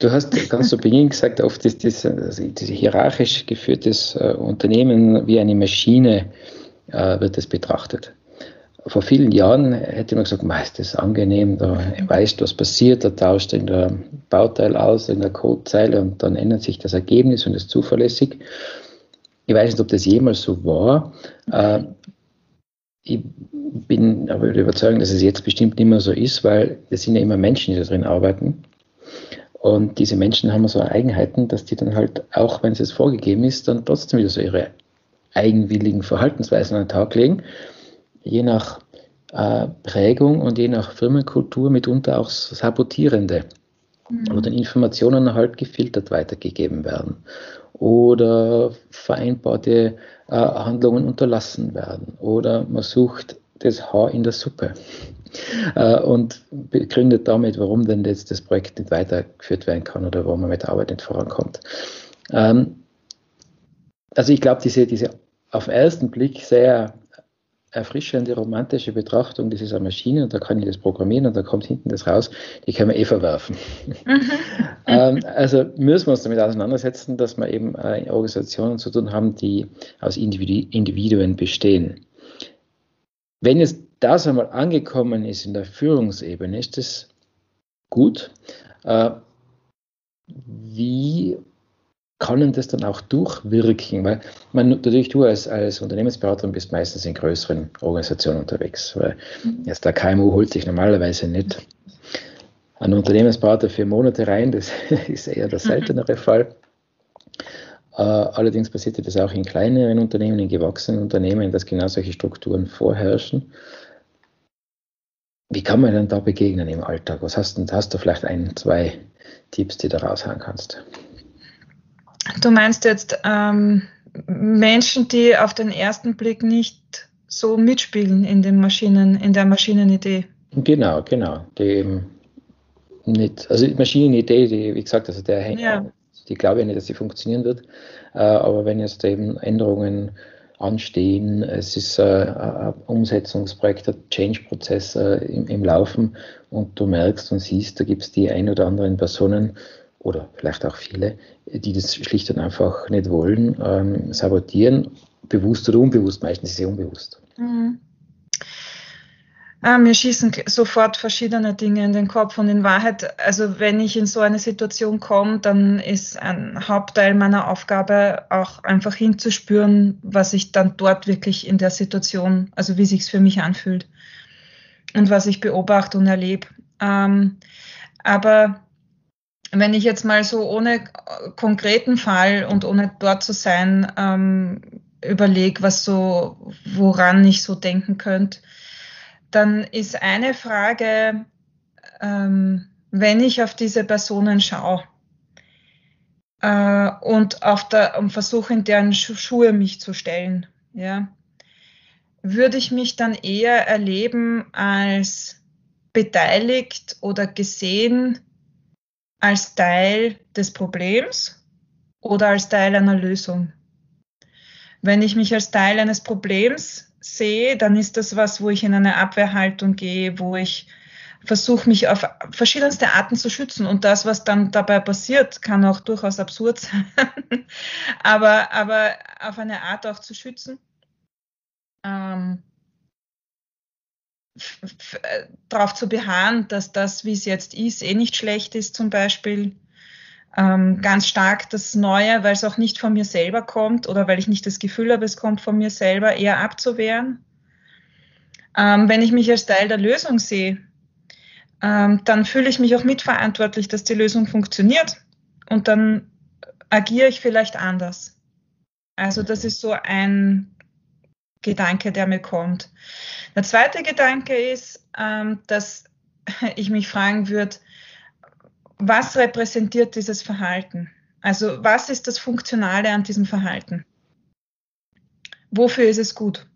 Du hast ganz zu Beginn gesagt, oft ist das, also hierarchisch geführtes äh, Unternehmen wie eine Maschine äh, wird das betrachtet. Vor vielen Jahren hätte man gesagt, meist ist das angenehm, da weißt, was passiert, da tauscht in der Bauteil aus, in der Codezeile und dann ändert sich das Ergebnis und ist zuverlässig. Ich weiß nicht, ob das jemals so war. Äh, ich bin aber überzeugt, dass es jetzt bestimmt nicht mehr so ist, weil es sind ja immer Menschen, die da drin arbeiten. Und diese Menschen haben so Eigenheiten, dass die dann halt, auch wenn es jetzt vorgegeben ist, dann trotzdem wieder so ihre eigenwilligen Verhaltensweisen an den Tag legen. Je nach äh, Prägung und je nach Firmenkultur mitunter auch sabotierende, mhm. wo dann Informationen halt gefiltert weitergegeben werden oder vereinbarte äh, Handlungen unterlassen werden oder man sucht das Haar in der Suppe äh, und begründet damit, warum denn jetzt das Projekt nicht weitergeführt werden kann oder warum man mit der Arbeit nicht vorankommt. Ähm, also ich glaube, diese, diese auf den ersten Blick sehr erfrischende, romantische Betrachtung, das ist eine Maschine und da kann ich das programmieren und da kommt hinten das raus, die können wir eh verwerfen. Mhm. ähm, also müssen wir uns damit auseinandersetzen, dass wir eben äh, Organisationen zu tun haben, die aus Individuen bestehen. Wenn jetzt das einmal angekommen ist in der Führungsebene, ist das gut. Äh, wie kann das dann auch durchwirken? Weil man natürlich du als, als Unternehmensberaterin bist meistens in größeren Organisationen unterwegs. Weil mhm. jetzt der KMU holt sich normalerweise nicht einen Unternehmensberater für Monate rein, das ist eher der mhm. seltenere Fall. Äh, allerdings passiert das auch in kleineren Unternehmen, in gewachsenen Unternehmen, dass genau solche Strukturen vorherrschen. Wie kann man denn da begegnen im Alltag? Was hast du, hast du vielleicht ein, zwei Tipps, die du raushauen kannst? Du meinst jetzt ähm, Menschen, die auf den ersten Blick nicht so mitspielen in den Maschinen, in der Maschinenidee. Genau, genau. Die eben nicht, also die Maschinenidee, die, wie gesagt, also der ja. Die glaube ich nicht, dass sie funktionieren wird. Äh, aber wenn jetzt eben Änderungen anstehen, es ist äh, ein Umsetzungsprojekt, ein Change-Prozess äh, im, im Laufen und du merkst und siehst, da gibt es die ein oder anderen Personen, oder vielleicht auch viele, die das schlicht und einfach nicht wollen, ähm, sabotieren, bewusst oder unbewusst, meistens ist es unbewusst. Mhm. Ah, mir schießen sofort verschiedene Dinge in den Kopf und in Wahrheit, also wenn ich in so eine Situation komme, dann ist ein Hauptteil meiner Aufgabe auch einfach hinzuspüren, was ich dann dort wirklich in der Situation, also wie sich's für mich anfühlt und was ich beobachte und erlebe. Ähm, aber wenn ich jetzt mal so ohne konkreten Fall und ohne dort zu sein, ähm, überlege, was so, woran ich so denken könnte, dann ist eine Frage, ähm, wenn ich auf diese Personen schaue äh, und auf der, und versuche in deren Schuhe mich zu stellen, ja, würde ich mich dann eher erleben als beteiligt oder gesehen als Teil des Problems oder als Teil einer Lösung. Wenn ich mich als Teil eines Problems sehe, dann ist das was, wo ich in eine Abwehrhaltung gehe, wo ich versuche, mich auf verschiedenste Arten zu schützen. Und das, was dann dabei passiert, kann auch durchaus absurd sein, aber, aber auf eine Art auch zu schützen. Ähm, darauf zu beharren, dass das, wie es jetzt ist, eh nicht schlecht ist zum Beispiel. Ähm, ganz stark das Neue, weil es auch nicht von mir selber kommt oder weil ich nicht das Gefühl habe, es kommt von mir selber, eher abzuwehren. Ähm, wenn ich mich als Teil der Lösung sehe, ähm, dann fühle ich mich auch mitverantwortlich, dass die Lösung funktioniert und dann agiere ich vielleicht anders. Also das ist so ein Gedanke, der mir kommt. Der zweite Gedanke ist, ähm, dass ich mich fragen würde, was repräsentiert dieses Verhalten? Also was ist das Funktionale an diesem Verhalten? Wofür ist es gut?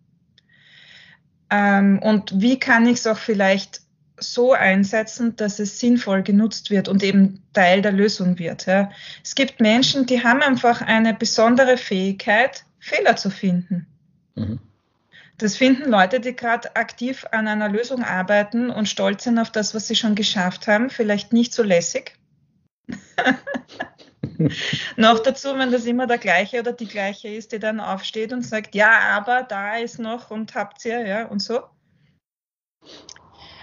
Ähm, und wie kann ich es auch vielleicht so einsetzen, dass es sinnvoll genutzt wird und eben Teil der Lösung wird. Ja. Es gibt Menschen, die haben einfach eine besondere Fähigkeit, Fehler zu finden. Mhm. Das finden Leute, die gerade aktiv an einer Lösung arbeiten und stolz sind auf das, was sie schon geschafft haben, vielleicht nicht so lässig. noch dazu, wenn das immer der gleiche oder die gleiche ist, die dann aufsteht und sagt, ja, aber da ist noch und habt ihr, ja, und so.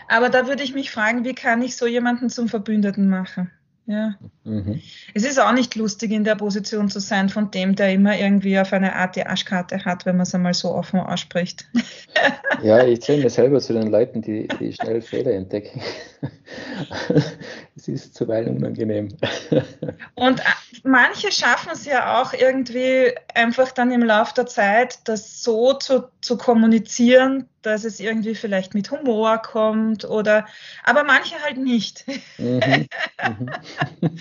Aber da würde ich mich fragen, wie kann ich so jemanden zum Verbündeten machen? Ja. Mhm. Es ist auch nicht lustig, in der Position zu sein von dem, der immer irgendwie auf eine Art die Arschkarte hat, wenn man es einmal so offen ausspricht. Ja, ich zähle mir selber zu den Leuten, die, die schnell Fehler entdecken. Es ist zuweilen unangenehm. Und manche schaffen es ja auch irgendwie einfach dann im Laufe der Zeit, das so zu, zu kommunizieren, dass es irgendwie vielleicht mit Humor kommt oder, aber manche halt nicht. Mhm. Mhm.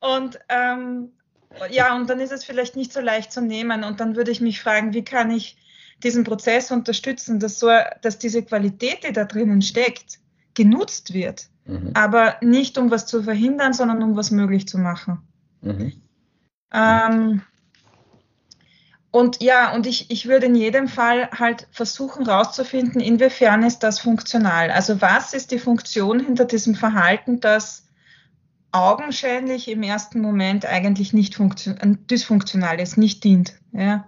und ähm, ja, und dann ist es vielleicht nicht so leicht zu nehmen. Und dann würde ich mich fragen, wie kann ich diesen Prozess unterstützen, dass, so, dass diese Qualität, die da drinnen steckt, genutzt wird. Mhm. Aber nicht um was zu verhindern, sondern um was möglich zu machen. Mhm. Ähm, und ja, und ich, ich würde in jedem Fall halt versuchen herauszufinden, inwiefern ist das funktional. Also was ist die Funktion hinter diesem Verhalten, das augenscheinlich im ersten Moment eigentlich nicht dysfunktional ist, nicht dient. Ja?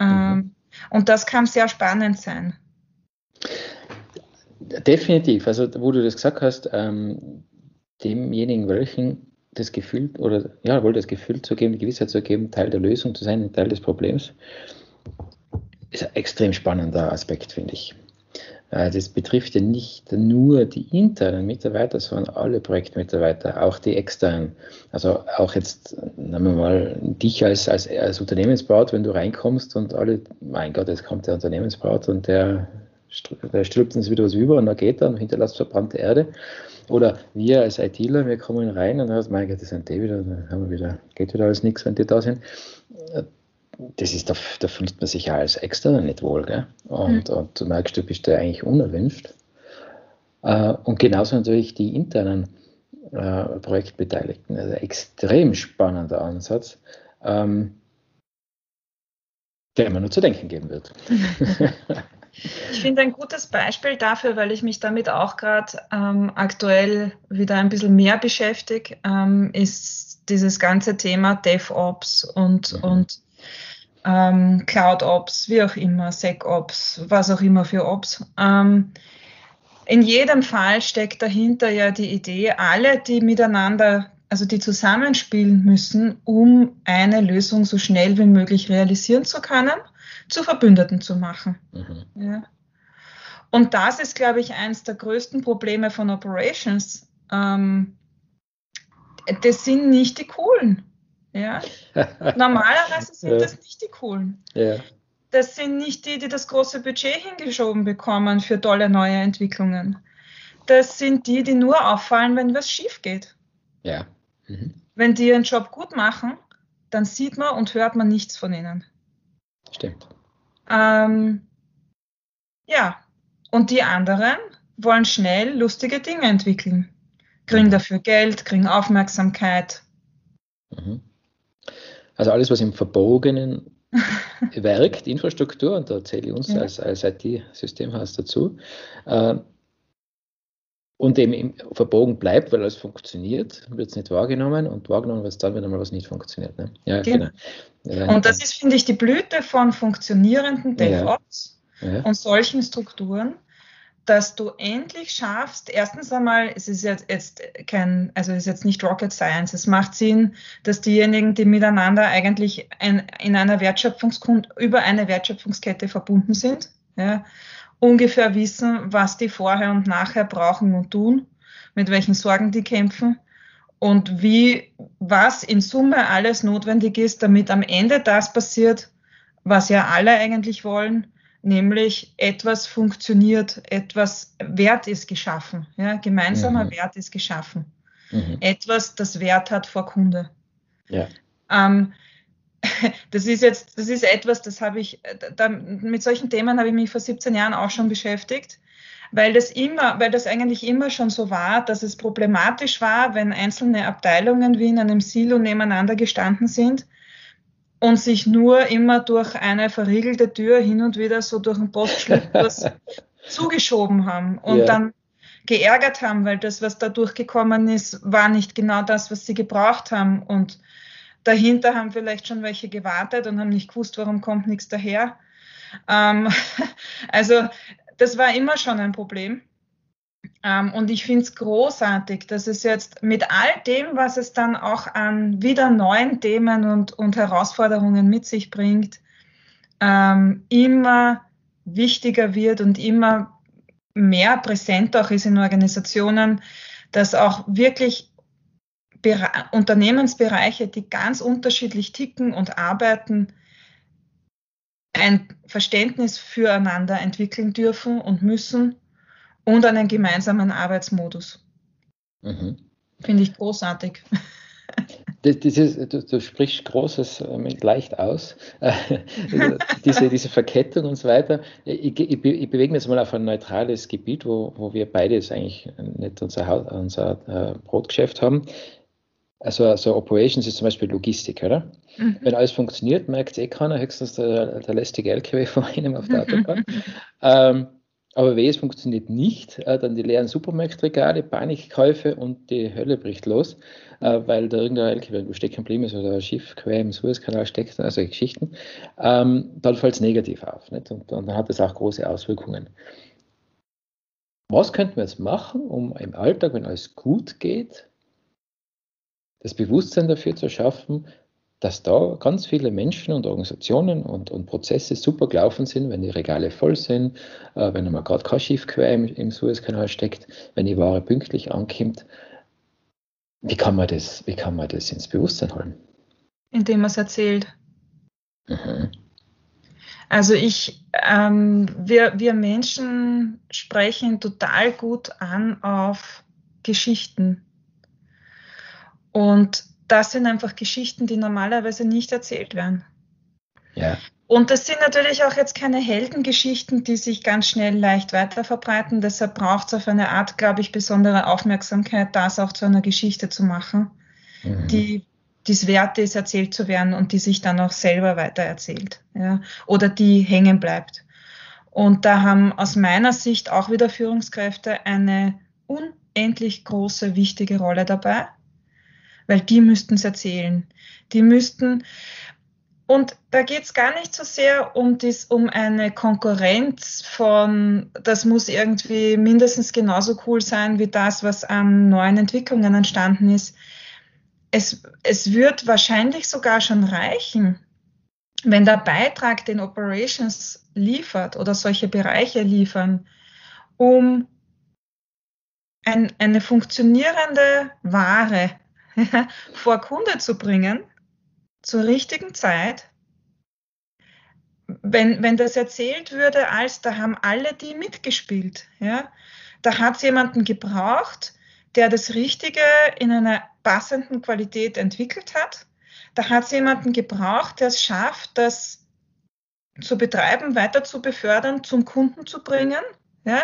Ähm, mhm. Und das kann sehr spannend sein. Definitiv. Also, wo du das gesagt hast, ähm, demjenigen, welchen das Gefühl oder ja, wohl das Gefühl zu geben, die Gewissheit zu geben, Teil der Lösung zu sein, Teil des Problems, ist ein extrem spannender Aspekt, finde ich. Äh, das betrifft ja nicht nur die internen Mitarbeiter, sondern alle Projektmitarbeiter, auch die externen. Also auch jetzt, nehmen wir mal, dich als, als, als Unternehmensbraut, wenn du reinkommst und alle, mein Gott, jetzt kommt der Unternehmensbraut und der, der stülpt uns wieder was über und dann geht er und hinterlässt verbrannte Erde. Oder wir als ITler, wir kommen rein und dann mein Gott, das sind die wieder, dann haben wir wieder, geht wieder alles nichts, wenn die da sind das ist, da, da fühlt man sich ja als Externer nicht wohl. Gell? Und, mhm. und du merkst, du bist da eigentlich unerwünscht. Äh, und genauso natürlich die internen äh, Projektbeteiligten. Also extrem spannender Ansatz, ähm, der immer nur zu denken geben wird. Ich finde ein gutes Beispiel dafür, weil ich mich damit auch gerade ähm, aktuell wieder ein bisschen mehr beschäftige, ähm, ist dieses ganze Thema DevOps und, mhm. und ähm, Cloud Ops, wie auch immer, SecOps, was auch immer für Ops. Ähm, in jedem Fall steckt dahinter ja die Idee, alle, die miteinander, also die zusammenspielen müssen, um eine Lösung so schnell wie möglich realisieren zu können, zu Verbündeten zu machen. Mhm. Ja. Und das ist, glaube ich, eines der größten Probleme von Operations. Ähm, das sind nicht die coolen. Ja? Normalerweise sind ja. das nicht die coolen. Ja. Das sind nicht die, die das große Budget hingeschoben bekommen für tolle neue Entwicklungen. Das sind die, die nur auffallen, wenn was schief geht. Ja. Mhm. Wenn die ihren Job gut machen, dann sieht man und hört man nichts von ihnen. Stimmt. Ähm, ja, und die anderen wollen schnell lustige Dinge entwickeln. Kriegen mhm. dafür Geld, kriegen Aufmerksamkeit. Mhm. Also alles, was im Verbogenen wirkt, Infrastruktur, und da zähle ich uns ja. als, als IT-Systemhaus dazu, äh, und eben verbogen bleibt, weil es funktioniert, wird es nicht wahrgenommen und wahrgenommen wird es dann, wenn einmal was nicht funktioniert. Ne? Ja, genau. genau. Und das ist, finde ich, die Blüte von funktionierenden DevOps ja. Ja. und solchen Strukturen, dass du endlich schaffst, erstens einmal, es ist jetzt, jetzt kein, also es ist jetzt nicht Rocket Science, es macht Sinn, dass diejenigen, die miteinander eigentlich ein, in einer Wertschöpfungskette, über eine Wertschöpfungskette verbunden sind, ja, ungefähr wissen, was die vorher und nachher brauchen und tun, mit welchen Sorgen die kämpfen und wie, was in Summe alles notwendig ist, damit am Ende das passiert, was ja alle eigentlich wollen, nämlich etwas funktioniert, etwas Wert ist geschaffen, ja, gemeinsamer mhm. Wert ist geschaffen. Mhm. Etwas, das Wert hat vor Kunde. Ja. Ähm, das ist jetzt, das ist etwas, das habe ich, da, mit solchen Themen habe ich mich vor 17 Jahren auch schon beschäftigt, weil das immer, weil das eigentlich immer schon so war, dass es problematisch war, wenn einzelne Abteilungen wie in einem Silo nebeneinander gestanden sind und sich nur immer durch eine verriegelte Tür hin und wieder so durch den Postschlitz zugeschoben haben und ja. dann geärgert haben, weil das, was da durchgekommen ist, war nicht genau das, was sie gebraucht haben. Und dahinter haben vielleicht schon welche gewartet und haben nicht gewusst, warum kommt nichts daher. Ähm, also das war immer schon ein Problem. Ähm, und ich finde es großartig, dass es jetzt mit all dem, was es dann auch an wieder neuen Themen und, und Herausforderungen mit sich bringt, ähm, immer wichtiger wird und immer mehr präsent auch ist in Organisationen, dass auch wirklich Unternehmensbereiche, die ganz unterschiedlich ticken und arbeiten, ein Verständnis füreinander entwickeln dürfen und müssen und einen gemeinsamen Arbeitsmodus. Mhm. Finde ich großartig. Das, dieses, du, du, sprichst Großes mit leicht aus, diese, diese Verkettung und so weiter. Ich, ich, ich, bewege mich jetzt mal auf ein neutrales Gebiet, wo, wo wir beide jetzt eigentlich nicht unser, unser äh, Brotgeschäft haben. Also, also Operations ist zum Beispiel Logistik, oder? Mhm. Wenn alles funktioniert, merkt es eh keiner, höchstens der, der lästige LKW vor einem auf der Autobahn. ähm, aber wenn es funktioniert nicht, äh, dann die leeren Supermarktregale, Panikkäufe und die Hölle bricht los, äh, weil da irgendein LKW stecken geblieben ist oder ein Schiff quer im Suezkanal steckt, also Geschichten. Ähm, dann fällt es negativ auf. Nicht? Und, und dann hat es auch große Auswirkungen. Was könnten wir jetzt machen, um im Alltag, wenn alles gut geht, das Bewusstsein dafür zu schaffen, dass da ganz viele Menschen und Organisationen und, und Prozesse super gelaufen sind, wenn die Regale voll sind, äh, wenn man gerade kein Schiff quer im, im Suezkanal steckt, wenn die Ware pünktlich ankommt. Wie kann man das, wie kann man das ins Bewusstsein holen? Indem man es erzählt. Mhm. Also ich, ähm, wir, wir Menschen sprechen total gut an auf Geschichten. Und das sind einfach Geschichten, die normalerweise nicht erzählt werden. Ja. Und das sind natürlich auch jetzt keine Heldengeschichten, die sich ganz schnell leicht weiter verbreiten. Deshalb braucht es auf eine Art, glaube ich, besondere Aufmerksamkeit, das auch zu einer Geschichte zu machen, mhm. die es wert ist, erzählt zu werden und die sich dann auch selber weiter erzählt. Ja? Oder die hängen bleibt. Und da haben aus meiner Sicht auch wieder Führungskräfte eine unendlich große, wichtige Rolle dabei weil die müssten es erzählen. Die müssten, und da geht es gar nicht so sehr um, dies, um eine Konkurrenz von, das muss irgendwie mindestens genauso cool sein wie das, was an neuen Entwicklungen entstanden ist. Es, es wird wahrscheinlich sogar schon reichen, wenn der Beitrag, den Operations liefert oder solche Bereiche liefern, um ein, eine funktionierende Ware vor Kunde zu bringen, zur richtigen Zeit. Wenn, wenn das erzählt würde, als da haben alle die mitgespielt, ja, da hat es jemanden gebraucht, der das Richtige in einer passenden Qualität entwickelt hat. Da hat es jemanden gebraucht, der es schafft, das zu betreiben, weiter zu befördern, zum Kunden zu bringen. Ja?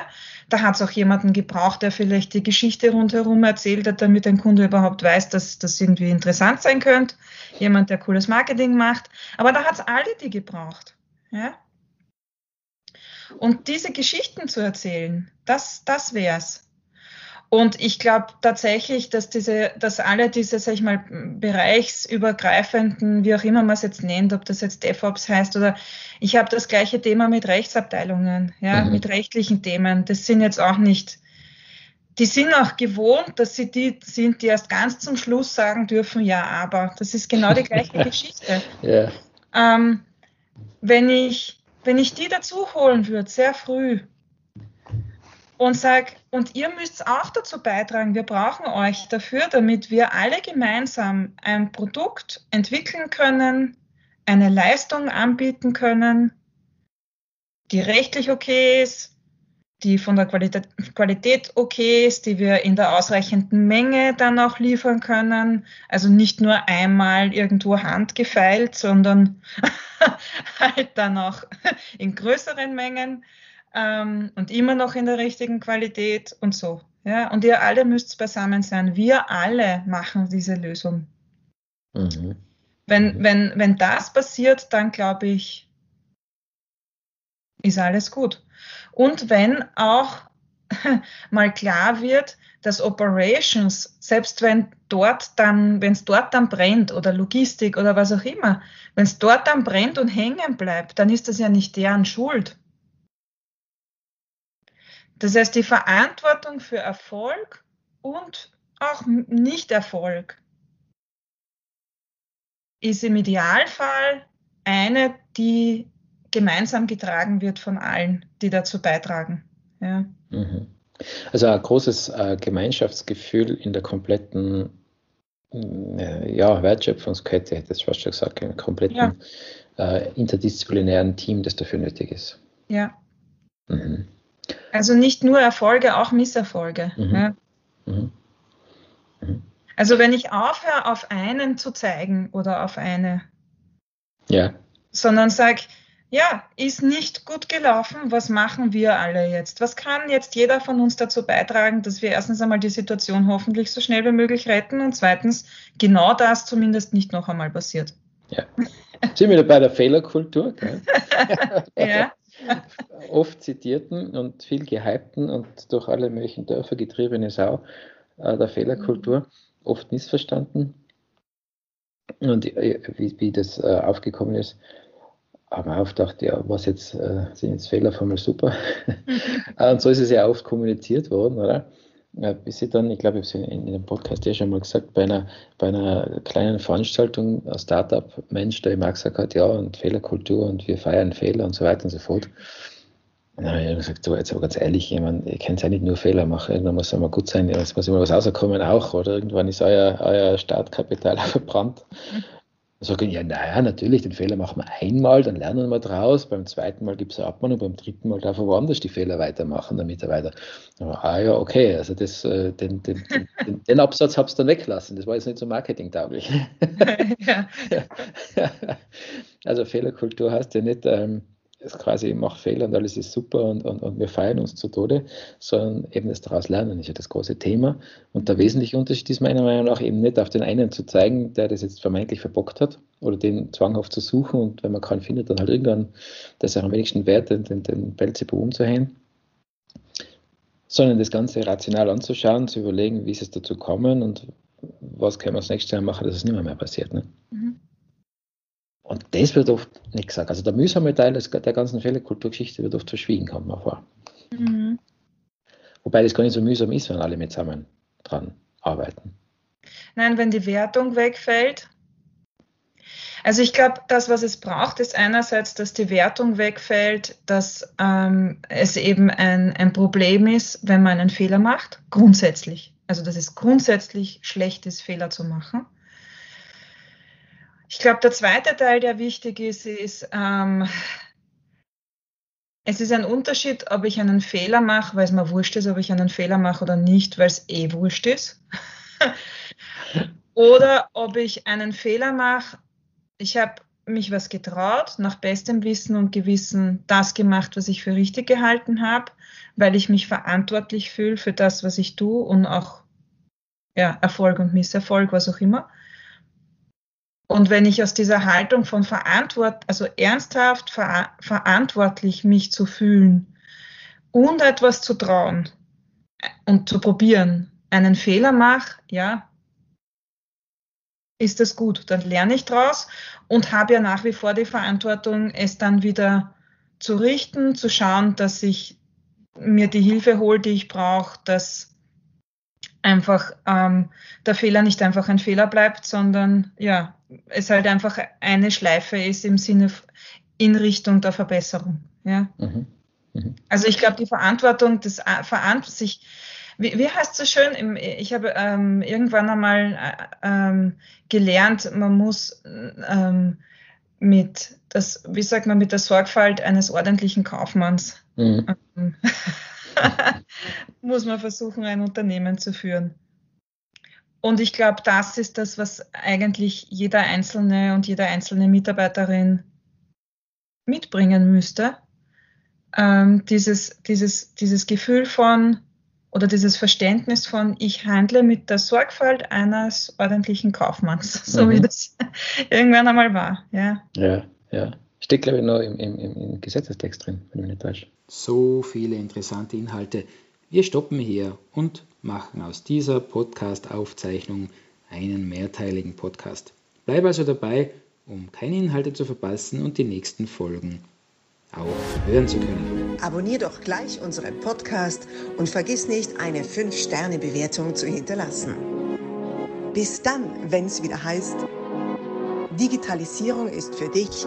Da hat es auch jemanden gebraucht, der vielleicht die Geschichte rundherum erzählt hat, damit ein Kunde überhaupt weiß, dass das irgendwie interessant sein könnte. Jemand, der cooles Marketing macht. Aber da hat es alle die gebraucht. Ja? Und diese Geschichten zu erzählen, das, das wäre es. Und ich glaube tatsächlich, dass diese, dass alle diese, sag ich mal, bereichsübergreifenden, wie auch immer man es jetzt nennt, ob das jetzt DevOps heißt oder ich habe das gleiche Thema mit Rechtsabteilungen, ja, mhm. mit rechtlichen Themen. Das sind jetzt auch nicht, die sind auch gewohnt, dass sie die sind, die erst ganz zum Schluss sagen dürfen, ja, aber das ist genau die gleiche Geschichte. Ja. Ähm, wenn ich, wenn ich die dazu holen würde, sehr früh, und sag, und ihr müsst auch dazu beitragen, wir brauchen euch dafür, damit wir alle gemeinsam ein Produkt entwickeln können, eine Leistung anbieten können, die rechtlich okay ist, die von der Qualität, Qualität okay ist, die wir in der ausreichenden Menge dann auch liefern können. Also nicht nur einmal irgendwo handgefeilt, sondern halt dann auch in größeren Mengen ähm, und immer noch in der richtigen Qualität und so. Ja, und ihr alle müsst beisammen sein. Wir alle machen diese Lösung. Mhm. Wenn, wenn, wenn das passiert, dann glaube ich, ist alles gut. Und wenn auch mal klar wird, dass Operations, selbst wenn dort dann, wenn es dort dann brennt oder Logistik oder was auch immer, wenn es dort dann brennt und hängen bleibt, dann ist das ja nicht deren Schuld. Das heißt, die Verantwortung für Erfolg und auch Nicht-Erfolg ist im Idealfall eine, die gemeinsam getragen wird von allen, die dazu beitragen. Ja. Mhm. Also ein großes äh, Gemeinschaftsgefühl in der kompletten äh, ja, Wertschöpfungskette, hätte ich fast schon gesagt, im kompletten ja. äh, interdisziplinären Team, das dafür nötig ist. Ja. Mhm. Also nicht nur Erfolge, auch Misserfolge. Mhm. Ja. Mhm. mhm. Also wenn ich aufhöre, auf einen zu zeigen oder auf eine, ja. sondern sage, ja, ist nicht gut gelaufen, was machen wir alle jetzt? Was kann jetzt jeder von uns dazu beitragen, dass wir erstens einmal die Situation hoffentlich so schnell wie möglich retten und zweitens genau das zumindest nicht noch einmal passiert? Ja. Sind wir bei der Fehlerkultur? ja. oft zitierten und viel gehypten und durch alle möglichen Dörfer getriebene Sau äh, der Fehlerkultur, oft missverstanden. Und äh, wie, wie das äh, aufgekommen ist, haben wir oft gedacht, ja, was jetzt, äh, sind jetzt Fehler von mal super. und so ist es ja oft kommuniziert worden, oder? Bis sie dann, ich glaube, ich habe es in, in, dem Podcast ja schon mal gesagt, bei einer, bei einer kleinen Veranstaltung, ein Startup-Mensch, der immer gesagt hat, ja, und Fehlerkultur und wir feiern Fehler und so weiter und so fort. Und dann habe ich gesagt, so, jetzt aber ganz ehrlich, ich meine, ihr könnt ja nicht nur Fehler machen, irgendwann muss es mal gut sein, es muss immer was rauskommen auch, oder irgendwann ist euer, euer Startkapital verbrannt. Sagen, ja, naja, natürlich, den Fehler machen wir einmal, dann lernen wir draus. Beim zweiten Mal gibt es eine Abmahnung, beim dritten Mal darf er woanders die Fehler weitermachen, der Mitarbeiter. Ah ja, okay, also das, äh, den, den, den, den Absatz hab's dann weglassen. Das war jetzt nicht so marketingtauglich. ja. Also Fehlerkultur heißt ja nicht, ähm, es quasi, ich mache Fehler und alles ist super und, und, und wir feiern uns zu Tode, sondern eben das daraus lernen ist ja das große Thema. Und der wesentliche Unterschied ist meiner Meinung nach eben nicht auf den einen zu zeigen, der das jetzt vermeintlich verbockt hat oder den zwanghaft zu suchen und wenn man keinen findet, dann halt irgendwann, das ist auch am wenigsten wert, den, den, den Belzebub umzuhängen, sondern das Ganze rational anzuschauen, zu überlegen, wie ist es dazu kommen und was können wir das nächste Jahr machen, dass es nicht mehr, mehr passiert. Ne? Mhm. Und das wird oft nicht gesagt. Also der mühsame Teil der ganzen Fehlerkulturgeschichte wird oft verschwiegen, kommt man vor. Mhm. Wobei das gar nicht so mühsam ist, wenn alle mit zusammen dran arbeiten. Nein, wenn die Wertung wegfällt. Also ich glaube, das, was es braucht, ist einerseits, dass die Wertung wegfällt, dass ähm, es eben ein, ein Problem ist, wenn man einen Fehler macht, grundsätzlich. Also dass es grundsätzlich schlecht ist, Fehler zu machen. Ich glaube, der zweite Teil, der wichtig ist, ist, ähm, es ist ein Unterschied, ob ich einen Fehler mache, weil es mir wurscht ist, ob ich einen Fehler mache oder nicht, weil es eh wurscht ist. oder ob ich einen Fehler mache, ich habe mich was getraut, nach bestem Wissen und Gewissen das gemacht, was ich für richtig gehalten habe, weil ich mich verantwortlich fühle für das, was ich tue und auch ja, Erfolg und Misserfolg, was auch immer. Und wenn ich aus dieser Haltung von Verantwort, also ernsthaft ver verantwortlich mich zu fühlen und etwas zu trauen und zu probieren, einen Fehler mache, ja, ist das gut. Dann lerne ich draus und habe ja nach wie vor die Verantwortung, es dann wieder zu richten, zu schauen, dass ich mir die Hilfe hole, die ich brauche, dass einfach ähm, der Fehler nicht einfach ein Fehler bleibt, sondern ja, es halt einfach eine Schleife ist im Sinne in Richtung der Verbesserung. Ja. Mhm. Mhm. Also ich glaube, die Verantwortung, das äh, Verant sich, wie, wie heißt es so schön? Ich habe ähm, irgendwann einmal äh, ähm, gelernt, man muss ähm, mit das, wie sagt man, mit der Sorgfalt eines ordentlichen Kaufmanns. Mhm. Muss man versuchen, ein Unternehmen zu führen. Und ich glaube, das ist das, was eigentlich jeder Einzelne und jede einzelne Mitarbeiterin mitbringen müsste. Ähm, dieses, dieses, dieses Gefühl von oder dieses Verständnis von, ich handle mit der Sorgfalt eines ordentlichen Kaufmanns, so mhm. wie das irgendwann einmal war. Ja, ja. ja. Steht, glaube ich, noch im, im, im Gesetzestext drin, wenn ich mich nicht täusche. So viele interessante Inhalte. Wir stoppen hier und machen aus dieser Podcast-Aufzeichnung einen mehrteiligen Podcast. Bleib also dabei, um keine Inhalte zu verpassen und die nächsten Folgen auch hören zu können. Abonnier doch gleich unseren Podcast und vergiss nicht, eine 5-Sterne-Bewertung zu hinterlassen. Bis dann, wenn es wieder heißt, Digitalisierung ist für dich